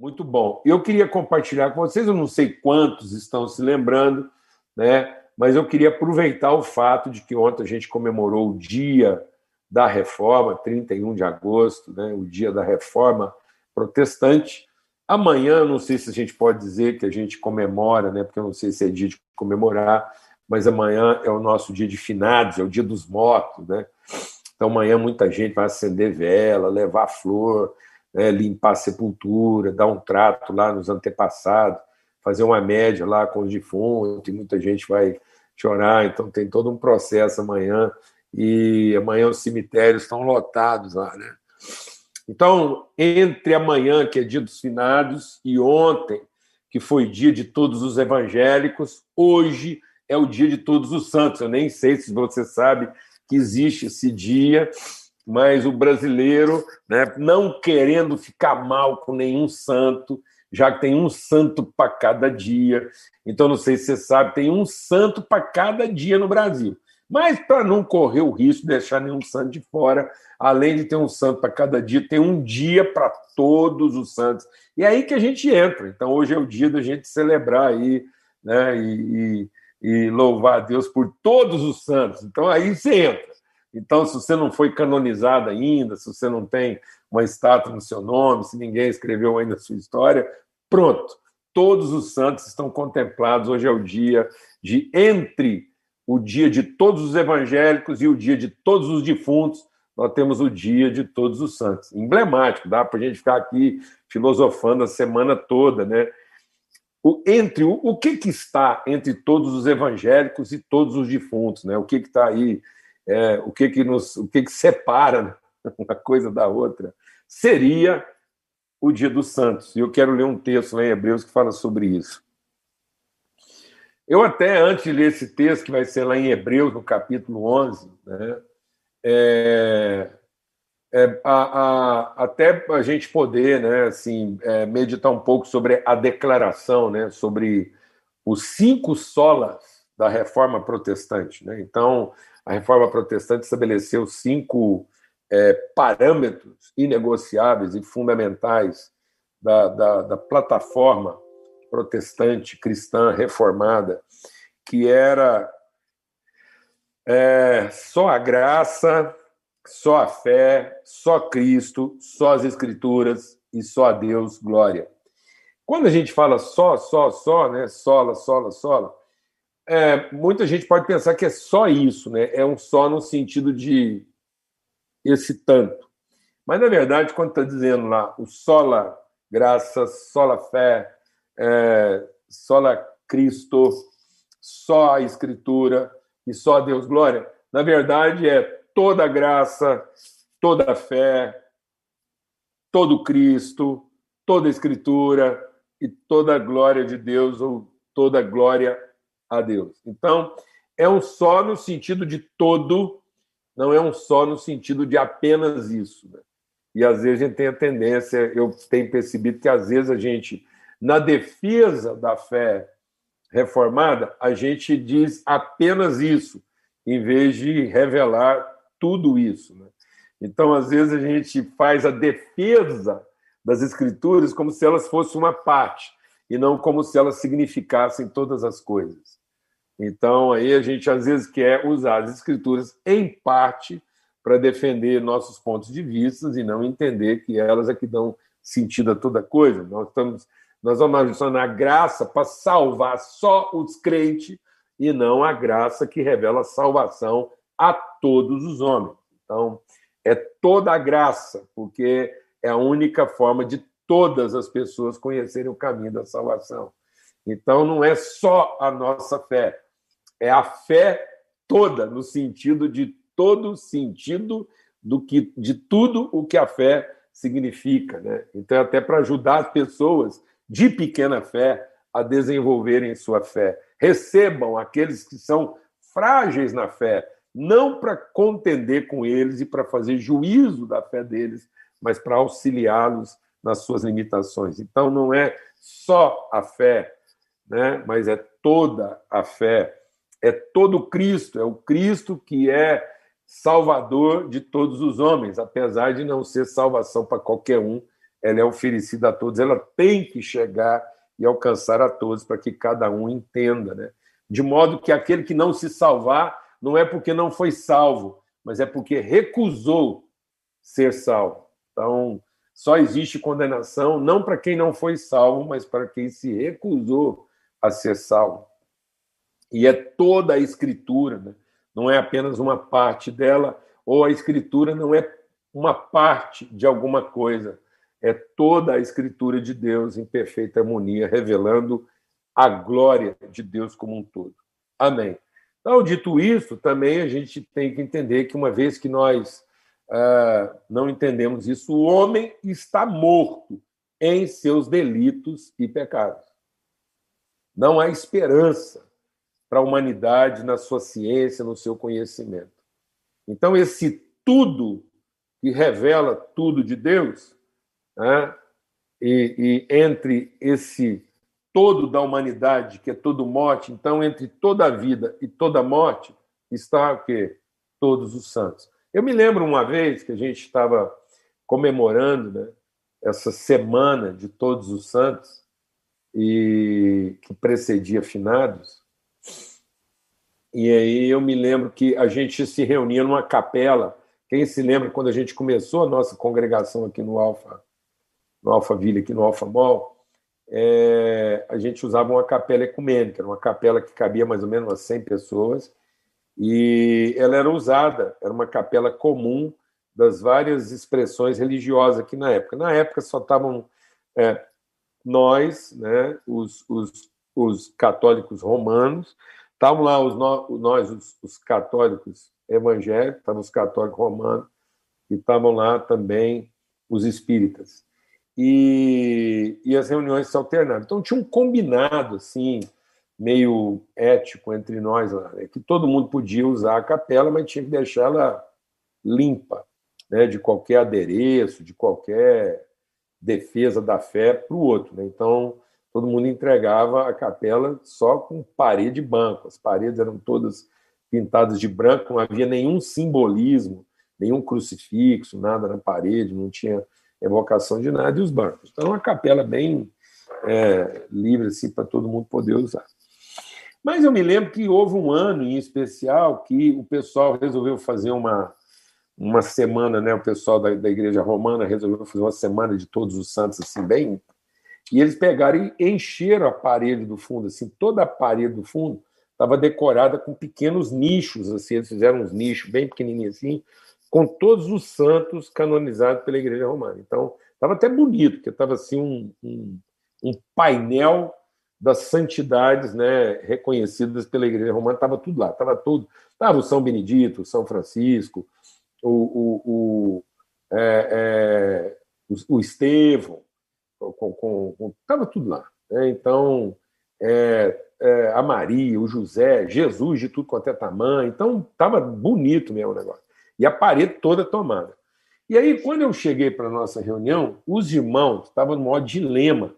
Muito bom. Eu queria compartilhar com vocês, eu não sei quantos estão se lembrando, né? Mas eu queria aproveitar o fato de que ontem a gente comemorou o dia da reforma, 31 de agosto, né? o dia da reforma protestante. Amanhã, não sei se a gente pode dizer que a gente comemora, né? Porque eu não sei se é dia de comemorar, mas amanhã é o nosso dia de finados, é o dia dos mortos, né? Então amanhã muita gente vai acender vela, levar flor, né, limpar a sepultura, dar um trato lá nos antepassados, fazer uma média lá com os defuntos, e muita gente vai chorar, então tem todo um processo amanhã, e amanhã os cemitérios estão lotados lá, né? Então, entre amanhã, que é dia dos finados, e ontem, que foi dia de todos os evangélicos, hoje é o dia de todos os santos. Eu nem sei se você sabe que existe esse dia, mas o brasileiro, né, não querendo ficar mal com nenhum santo, já que tem um santo para cada dia. Então, não sei se você sabe, tem um santo para cada dia no Brasil. Mas para não correr o risco de deixar nenhum santo de fora, além de ter um santo para cada dia, tem um dia para todos os santos. E é aí que a gente entra. Então, hoje é o dia da gente celebrar aí, né? E, e, e louvar a Deus por todos os santos. Então, aí você entra. Então, se você não foi canonizado ainda, se você não tem uma estátua no seu nome, se ninguém escreveu ainda a sua história, pronto. Todos os santos estão contemplados. Hoje é o dia de entre o dia de todos os evangélicos e o dia de todos os defuntos, nós temos o dia de todos os santos. Emblemático, dá para a gente ficar aqui filosofando a semana toda, né? O, entre o, o que, que está entre todos os evangélicos e todos os defuntos, né? O que está aí é, o que que nos, o que que separa uma coisa da outra, seria o Dia dos Santos. E eu quero ler um texto lá em Hebreus que fala sobre isso. Eu até, antes de ler esse texto, que vai ser lá em Hebreus, no capítulo 11, né, é, é, a, a, até a gente poder né, assim, é, meditar um pouco sobre a declaração, né, sobre os cinco solas da reforma protestante. Né? Então, a reforma protestante estabeleceu cinco é, parâmetros inegociáveis e fundamentais da, da, da, plataforma protestante cristã reformada, que era é, só a graça, só a fé, só Cristo, só as Escrituras e só a Deus glória. Quando a gente fala só, só, só, né? Sola, sola, sola, é, muita gente pode pensar que é só isso, né? É um só no sentido de esse tanto. Mas, na verdade, quando está dizendo lá o sola graça, sola fé, é, sola Cristo, só a Escritura e só a Deus glória, na verdade é toda graça, toda fé, todo Cristo, toda Escritura e toda glória de Deus ou toda a glória a Deus. Então, é um só no sentido de todo, não é um só no sentido de apenas isso. Né? E às vezes a gente tem a tendência, eu tenho percebido que às vezes a gente, na defesa da fé reformada, a gente diz apenas isso, em vez de revelar tudo isso. Né? Então, às vezes, a gente faz a defesa das escrituras como se elas fossem uma parte, e não como se elas significassem todas as coisas. Então, aí a gente às vezes quer usar as escrituras em parte para defender nossos pontos de vista e não entender que elas é que dão sentido a toda coisa. Nós estamos nós vamos adicionar a graça para salvar só os crentes e não a graça que revela salvação a todos os homens. Então, é toda a graça, porque é a única forma de todas as pessoas conhecerem o caminho da salvação. Então, não é só a nossa fé, é a fé toda, no sentido de todo sentido do que de tudo o que a fé significa, né? Então até para ajudar as pessoas de pequena fé a desenvolverem sua fé. Recebam aqueles que são frágeis na fé, não para contender com eles e para fazer juízo da fé deles, mas para auxiliá-los nas suas limitações. Então não é só a fé, né? Mas é toda a fé é todo Cristo, é o Cristo que é salvador de todos os homens, apesar de não ser salvação para qualquer um ela é oferecida a todos, ela tem que chegar e alcançar a todos para que cada um entenda, né? De modo que aquele que não se salvar não é porque não foi salvo, mas é porque recusou ser salvo. Então, só existe condenação não para quem não foi salvo, mas para quem se recusou a ser salvo. E é toda a escritura, né? não é apenas uma parte dela, ou a escritura não é uma parte de alguma coisa, é toda a escritura de Deus em perfeita harmonia, revelando a glória de Deus como um todo. Amém. Então, dito isso, também a gente tem que entender que uma vez que nós uh, não entendemos isso, o homem está morto em seus delitos e pecados. Não há esperança para a humanidade na sua ciência, no seu conhecimento. Então, esse tudo que revela tudo de Deus, né? e, e entre esse todo da humanidade, que é todo morte, então entre toda a vida e toda a morte está o quê? Todos os santos. Eu me lembro uma vez que a gente estava comemorando né, essa semana de todos os santos e que precedia finados. E aí eu me lembro que a gente se reunia numa capela. Quem se lembra quando a gente começou a nossa congregação aqui no Alfa, no Alfa Vila, aqui no Alfa Mall, é, a gente usava uma capela ecumênica, uma capela que cabia mais ou menos umas 100 pessoas, e ela era usada, era uma capela comum das várias expressões religiosas aqui na época. Na época só estavam é, nós, né, os, os, os, católicos romanos, estavam lá os, nós, os, os católicos evangélicos, estavam os católicos romanos, e estavam lá também os espíritas e, e as reuniões se alternavam. Então tinha um combinado assim meio ético entre nós lá, né? que todo mundo podia usar a capela, mas tinha que deixá-la limpa, né? de qualquer adereço, de qualquer defesa da fé para o outro. Né? Então todo mundo entregava a capela só com parede e banco. As paredes eram todas pintadas de branco, não havia nenhum simbolismo, nenhum crucifixo, nada na parede, não tinha evocação de nada, e os bancos. Então, uma capela bem é, livre assim, para todo mundo poder usar. Mas eu me lembro que houve um ano em especial que o pessoal resolveu fazer uma, uma semana, né? O pessoal da, da Igreja Romana resolveu fazer uma semana de todos os santos, assim, bem. E eles pegaram e encheram a parede do fundo, assim, toda a parede do fundo estava decorada com pequenos nichos, assim, eles fizeram uns nichos bem pequenininhos assim, com todos os santos canonizados pela Igreja Romana. Então, estava até bonito, porque estava assim um, um, um, painel das santidades né, reconhecidas pela Igreja Romana, estava tudo lá, estava tudo. Estava o São Benedito, o São Francisco, o, o, o, é, é, o, o Estevão, estava tudo lá. Né? Então, é, é, a Maria, o José, Jesus de tudo quanto é tamanho. Então, estava bonito mesmo o negócio e a parede toda tomada. E aí, quando eu cheguei para a nossa reunião, os irmãos estavam no maior dilema,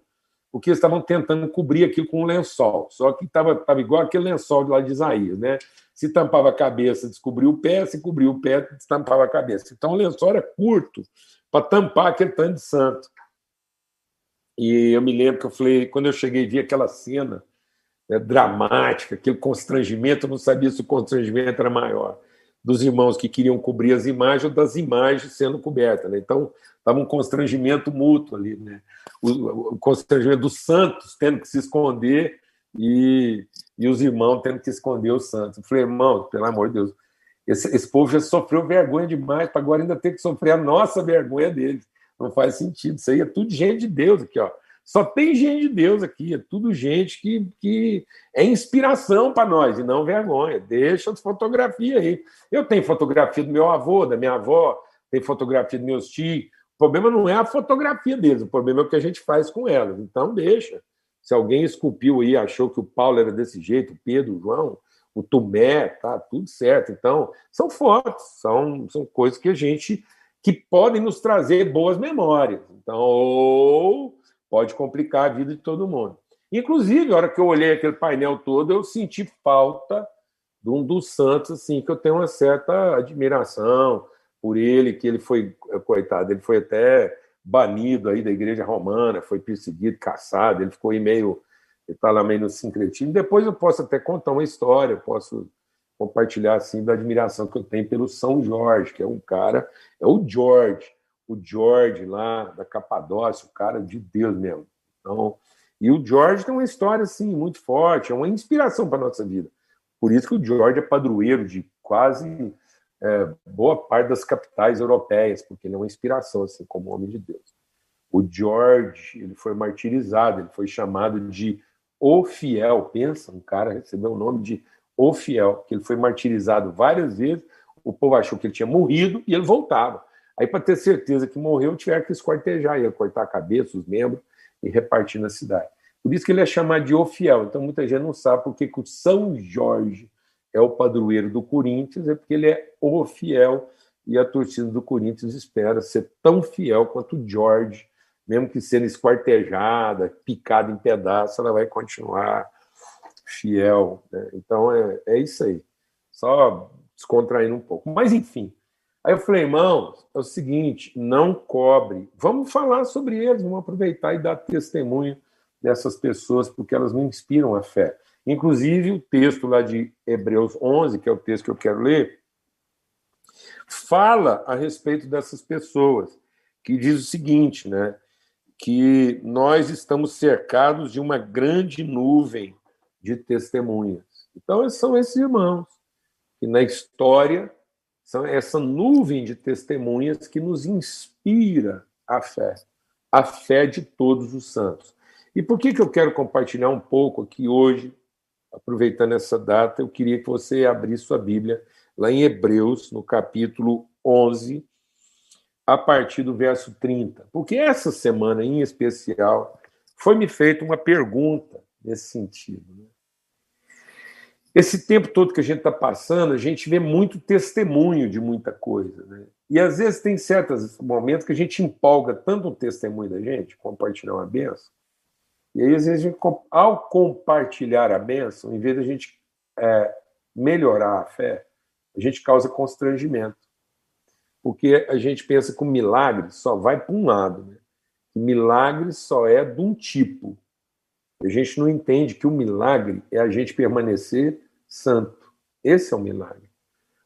porque eles estavam tentando cobrir aquilo com um lençol, só que estava tava igual aquele lençol de lá de Isaías, né? Se tampava a cabeça, descobriu o pé, se cobriu o pé, tampava a cabeça. Então o lençol era curto para tampar aquele tanto de santo. E eu me lembro que eu falei, quando eu cheguei, vi aquela cena né, dramática, aquele constrangimento, eu não sabia se o constrangimento era maior dos irmãos que queriam cobrir as imagens ou das imagens sendo cobertas. Né? Então, estava um constrangimento mútuo ali, né? o, o, constrangimento dos santos tendo que se esconder e, e os irmãos tendo que esconder os santos. Eu falei, irmão, pelo amor de Deus, esse, esse povo já sofreu vergonha demais, para agora ainda ter que sofrer a nossa vergonha deles. Não faz sentido. Isso aí é tudo gente de Deus aqui, ó. Só tem gente de Deus aqui, é tudo gente que, que é inspiração para nós e não vergonha. Deixa as fotografias aí. Eu tenho fotografia do meu avô, da minha avó, tem fotografia dos meus tios. O problema não é a fotografia deles, o problema é o que a gente faz com elas. Então, deixa. Se alguém esculpiu aí, achou que o Paulo era desse jeito, o Pedro, o João, o Tomé, tá tudo certo. Então, são fotos, são, são coisas que a gente que podem nos trazer boas memórias. Então, ou pode complicar a vida de todo mundo. Inclusive, a hora que eu olhei aquele painel todo, eu senti falta de um dos santos, assim, que eu tenho uma certa admiração por ele, que ele foi, coitado, ele foi até banido aí da igreja romana, foi perseguido, caçado, ele ficou aí meio, ele está lá meio no sincretismo. Depois eu posso até contar uma história, eu posso compartilhar assim da admiração que eu tenho pelo São Jorge, que é um cara, é o George, o George lá da Capadócia, o cara de Deus mesmo. Então, e o George tem uma história assim muito forte, é uma inspiração para nossa vida. Por isso que o George é padroeiro de quase é, boa parte das capitais europeias, porque ele é uma inspiração assim como homem de Deus. O George ele foi martirizado, ele foi chamado de o fiel. Pensa, um cara recebeu o nome de o fiel, que ele foi martirizado várias vezes. O povo achou que ele tinha morrido e ele voltava. Aí, para ter certeza que morreu, tiveram que esquartejar, ia cortar a cabeça, os membros e repartir na cidade. Por isso que ele é chamado de O Fiel. Então, muita gente não sabe porque que o São Jorge é o padroeiro do Corinthians, é porque ele é o fiel e a torcida do Corinthians espera ser tão fiel quanto o Jorge, mesmo que sendo esquartejada, picada em pedaços, ela vai continuar fiel. Né? Então, é, é isso aí. Só descontraindo um pouco. Mas, enfim, Aí eu falei, irmãos, é o seguinte, não cobre. Vamos falar sobre eles, vamos aproveitar e dar testemunho dessas pessoas, porque elas não inspiram a fé. Inclusive, o texto lá de Hebreus 11, que é o texto que eu quero ler, fala a respeito dessas pessoas, que diz o seguinte, né? Que nós estamos cercados de uma grande nuvem de testemunhas. Então, são esses irmãos que na história são essa nuvem de testemunhas que nos inspira a fé, a fé de todos os santos. E por que, que eu quero compartilhar um pouco aqui hoje, aproveitando essa data, eu queria que você abrisse sua Bíblia lá em Hebreus, no capítulo 11, a partir do verso 30. Porque essa semana em especial foi me feita uma pergunta nesse sentido. Né? Esse tempo todo que a gente está passando, a gente vê muito testemunho de muita coisa. Né? E às vezes tem certos momentos que a gente empolga tanto o testemunho da gente, compartilhar uma benção, e aí às vezes, gente, ao compartilhar a benção, em vez de a gente é, melhorar a fé, a gente causa constrangimento. Porque a gente pensa que o milagre só vai para um lado. Né? Milagre só é de um tipo. A gente não entende que o milagre é a gente permanecer santo. Esse é o milagre.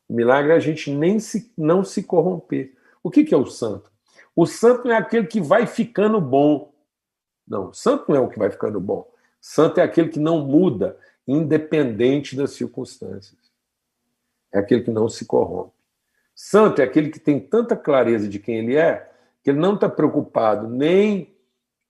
O milagre é a gente nem se, não se corromper. O que, que é o santo? O santo é aquele que vai ficando bom. Não, santo não é o que vai ficando bom. Santo é aquele que não muda, independente das circunstâncias. É aquele que não se corrompe. Santo é aquele que tem tanta clareza de quem ele é, que ele não está preocupado nem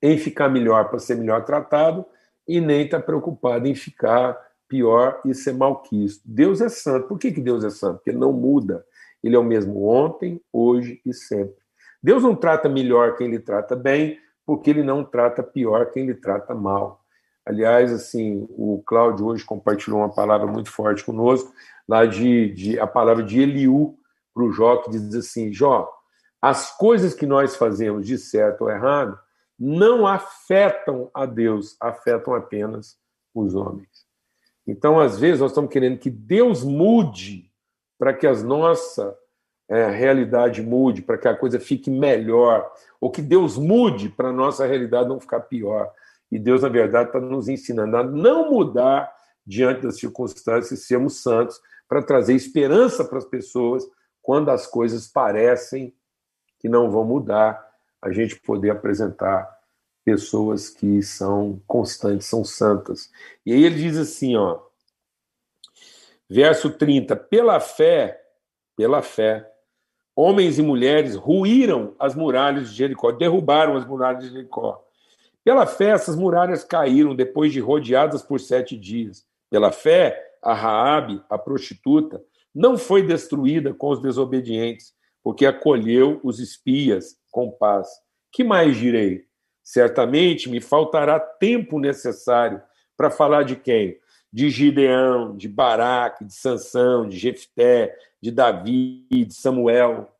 em ficar melhor para ser melhor tratado, e nem está preocupado em ficar pior e ser malquisto. Deus é santo. Por que, que Deus é santo? Porque ele não muda. Ele é o mesmo ontem, hoje e sempre. Deus não trata melhor quem ele trata bem, porque ele não trata pior quem ele trata mal. Aliás, assim, o Cláudio hoje compartilhou uma palavra muito forte conosco, lá de, de a palavra de Eliú para o Jó, que diz assim: Jó, as coisas que nós fazemos de certo ou errado não afetam a Deus, afetam apenas os homens. Então, às vezes, nós estamos querendo que Deus mude para que a nossa é, realidade mude, para que a coisa fique melhor, ou que Deus mude para a nossa realidade não ficar pior. E Deus, na verdade, está nos ensinando a não mudar diante das circunstâncias sermos santos para trazer esperança para as pessoas quando as coisas parecem que não vão mudar a gente poder apresentar pessoas que são constantes, são santas. E aí ele diz assim, ó, verso 30, pela fé, pela fé, homens e mulheres ruíram as muralhas de Jericó, derrubaram as muralhas de Jericó. Pela fé, essas muralhas caíram depois de rodeadas por sete dias. Pela fé, a Raabe, a prostituta, não foi destruída com os desobedientes, porque acolheu os espias com paz. Que mais direi? Certamente me faltará tempo necessário para falar de quem? De Gideão, de Baraque, de Sansão, de Jefté, de Davi, de Samuel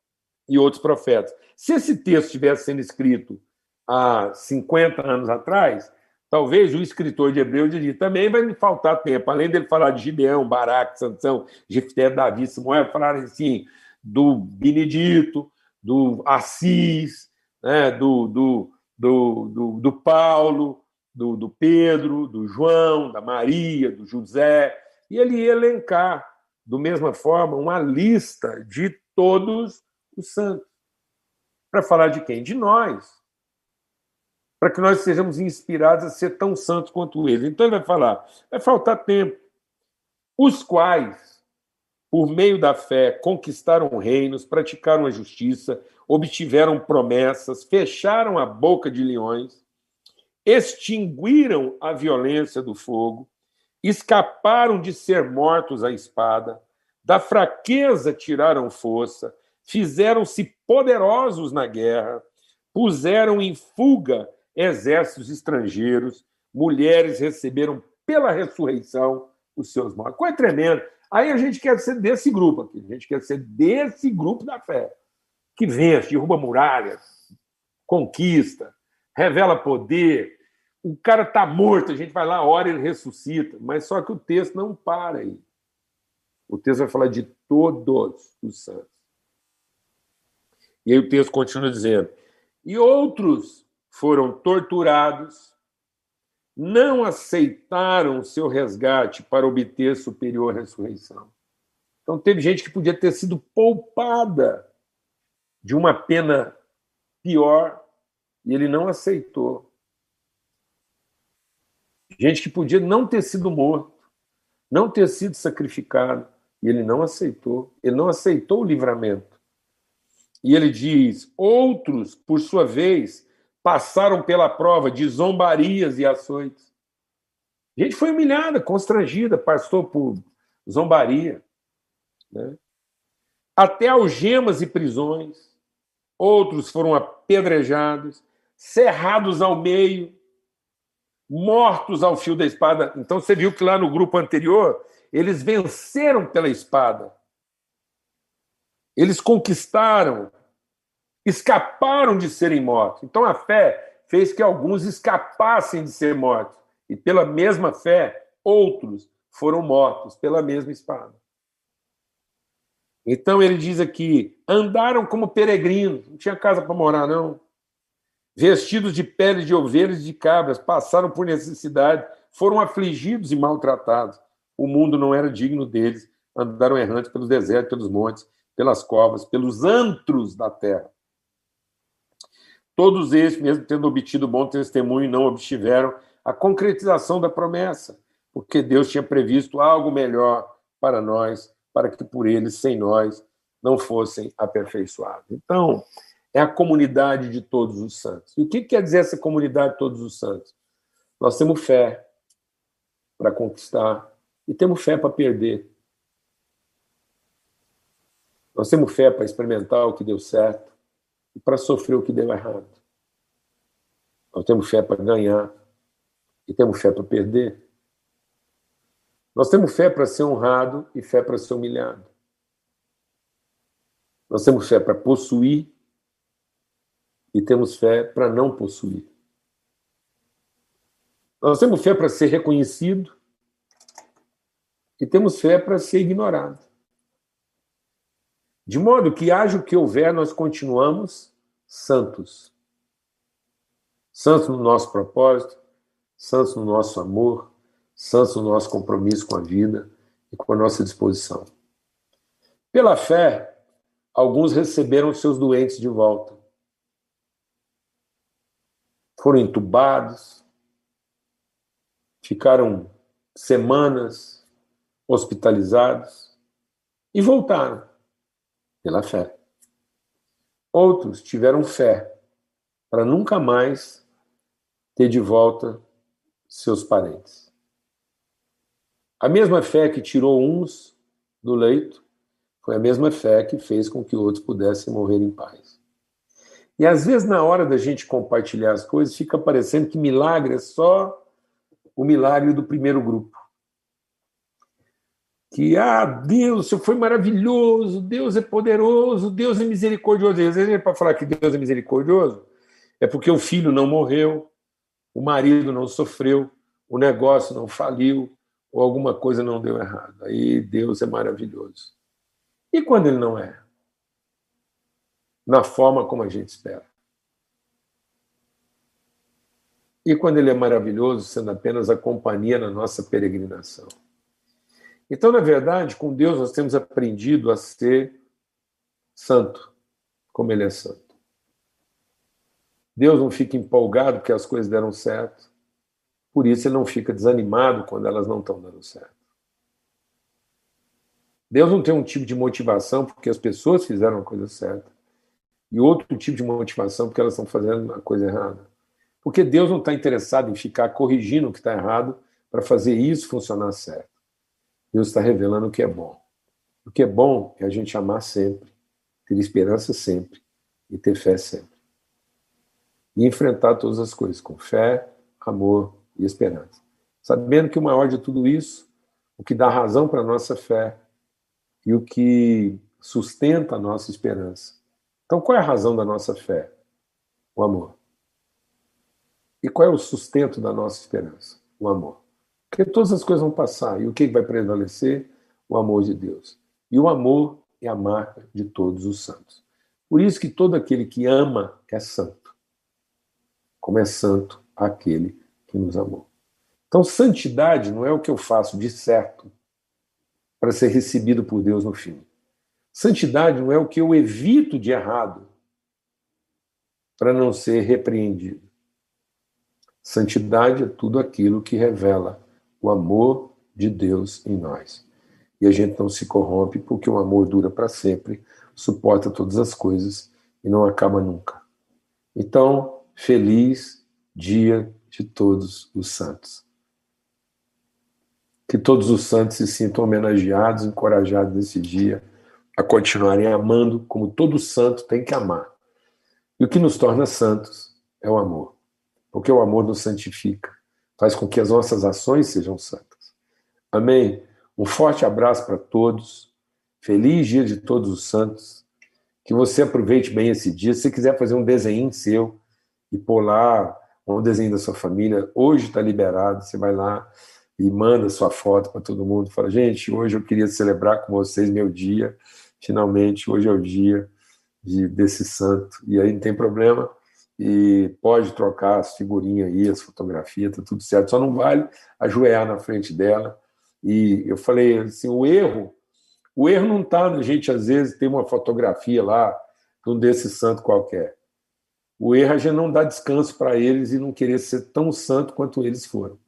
e outros profetas. Se esse texto tivesse sendo escrito há 50 anos atrás, talvez o escritor de Hebreu diria, também vai me faltar tempo, além dele falar de Gideão, Baraque, Sansão, Jefté, Davi, Samuel, falar assim do Benedito, do Assis, né, do, do, do, do, do Paulo, do, do Pedro, do João, da Maria, do José, e ele ia elencar, do mesma forma, uma lista de todos os santos. Para falar de quem? De nós. Para que nós sejamos inspirados a ser tão santos quanto eles. Então ele vai falar: vai faltar tempo. Os quais, por meio da fé, conquistaram reinos, praticaram a justiça, obtiveram promessas, fecharam a boca de leões, extinguiram a violência do fogo, escaparam de ser mortos à espada, da fraqueza tiraram força, fizeram-se poderosos na guerra, puseram em fuga exércitos estrangeiros, mulheres receberam pela ressurreição os seus mortos. Aí a gente quer ser desse grupo aqui, a gente quer ser desse grupo da fé, que vence, derruba muralhas, conquista, revela poder. O cara está morto, a gente vai lá, ora, ele ressuscita. Mas só que o texto não para aí. O texto vai falar de todos os santos. E aí o texto continua dizendo: e outros foram torturados, não aceitaram o seu resgate para obter superior ressurreição. Então, teve gente que podia ter sido poupada de uma pena pior e ele não aceitou. Gente que podia não ter sido morto, não ter sido sacrificado, e ele não aceitou. Ele não aceitou o livramento. E ele diz: outros, por sua vez, passaram pela prova de zombarias e açoites. A gente foi humilhada, constrangida, passou por zombaria. Né? Até algemas e prisões. Outros foram apedrejados, cerrados ao meio, mortos ao fio da espada. Então você viu que lá no grupo anterior, eles venceram pela espada. Eles conquistaram, escaparam de serem mortos. Então a fé fez que alguns escapassem de ser mortos. E pela mesma fé, outros foram mortos pela mesma espada. Então ele diz aqui: andaram como peregrinos, não tinha casa para morar, não. Vestidos de pele de ovelhas e de cabras, passaram por necessidade, foram afligidos e maltratados. O mundo não era digno deles, andaram errantes pelos desertos, pelos montes, pelas covas, pelos antros da terra. Todos esses, mesmo tendo obtido bom testemunho, não obtiveram a concretização da promessa, porque Deus tinha previsto algo melhor para nós, para que por eles, sem nós, não fossem aperfeiçoados. Então, é a comunidade de todos os santos. E o que quer dizer essa comunidade de todos os santos? Nós temos fé para conquistar e temos fé para perder. Nós temos fé para experimentar o que deu certo e para sofrer o que deu errado. Nós temos fé para ganhar e temos fé para perder. Nós temos fé para ser honrado e fé para ser humilhado. Nós temos fé para possuir e temos fé para não possuir. Nós temos fé para ser reconhecido e temos fé para ser ignorado. De modo que, haja o que houver, nós continuamos santos. Santos no nosso propósito, santos no nosso amor, santos no nosso compromisso com a vida e com a nossa disposição. Pela fé, alguns receberam seus doentes de volta. Foram entubados, ficaram semanas hospitalizados e voltaram pela fé. Outros tiveram fé para nunca mais ter de volta seus parentes. A mesma fé que tirou uns do leito foi a mesma fé que fez com que outros pudessem morrer em paz. E às vezes, na hora da gente compartilhar as coisas, fica parecendo que milagre é só o milagre do primeiro grupo que, ah, Deus, o foi maravilhoso, Deus é poderoso, Deus é misericordioso. Às vezes, para falar que Deus é misericordioso, é porque o filho não morreu, o marido não sofreu, o negócio não faliu, ou alguma coisa não deu errado. Aí Deus é maravilhoso. E quando ele não é? Na forma como a gente espera. e quando ele é maravilhoso, sendo apenas a companhia na nossa peregrinação. Então, na verdade, com Deus nós temos aprendido a ser santo, como ele é santo. Deus não fica empolgado porque as coisas deram certo, por isso ele não fica desanimado quando elas não estão dando certo. Deus não tem um tipo de motivação porque as pessoas fizeram a coisa certa e outro tipo de motivação porque elas estão fazendo a coisa errada. Porque Deus não está interessado em ficar corrigindo o que está errado para fazer isso funcionar certo. Deus está revelando o que é bom. O que é bom é a gente amar sempre, ter esperança sempre e ter fé sempre. E enfrentar todas as coisas com fé, amor e esperança. Sabendo que o maior de tudo isso, o que dá razão para a nossa fé e o que sustenta a nossa esperança. Então, qual é a razão da nossa fé? O amor. E qual é o sustento da nossa esperança? O amor. Porque todas as coisas vão passar. E o que vai prevalecer? O amor de Deus. E o amor é a marca de todos os santos. Por isso que todo aquele que ama é santo. Como é santo aquele que nos amou. Então, santidade não é o que eu faço de certo para ser recebido por Deus no fim. Santidade não é o que eu evito de errado para não ser repreendido. Santidade é tudo aquilo que revela o amor de Deus em nós. E a gente não se corrompe porque o amor dura para sempre, suporta todas as coisas e não acaba nunca. Então, feliz dia de todos os santos. Que todos os santos se sintam homenageados, encorajados nesse dia a continuarem amando como todo santo tem que amar. E o que nos torna santos é o amor. Porque o amor nos santifica faz com que as nossas ações sejam santas. Amém? Um forte abraço para todos. Feliz dia de todos os santos. Que você aproveite bem esse dia. Se quiser fazer um desenho seu e pôr lá um desenho da sua família, hoje está liberado. Você vai lá e manda sua foto para todo mundo. Fala, gente, hoje eu queria celebrar com vocês meu dia. Finalmente, hoje é o dia de, desse santo. E aí não tem problema e pode trocar as figurinhas aí, as fotografias, tá tudo certo. Só não vale ajoelhar na frente dela. E eu falei assim, o erro, o erro não está na gente às vezes ter uma fotografia lá de um desse santo qualquer. O erro é a gente não dar descanso para eles e não querer ser tão santo quanto eles foram.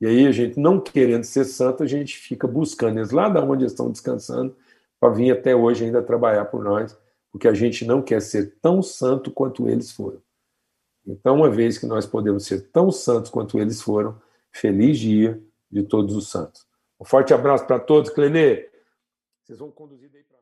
E aí a gente não querendo ser santo, a gente fica buscando eles lá da onde eles estão descansando para vir até hoje ainda trabalhar por nós porque a gente não quer ser tão santo quanto eles foram. Então, uma vez que nós podemos ser tão santos quanto eles foram, feliz dia de todos os santos. Um forte abraço para todos, Clenê. Vocês vão conduzir daí para.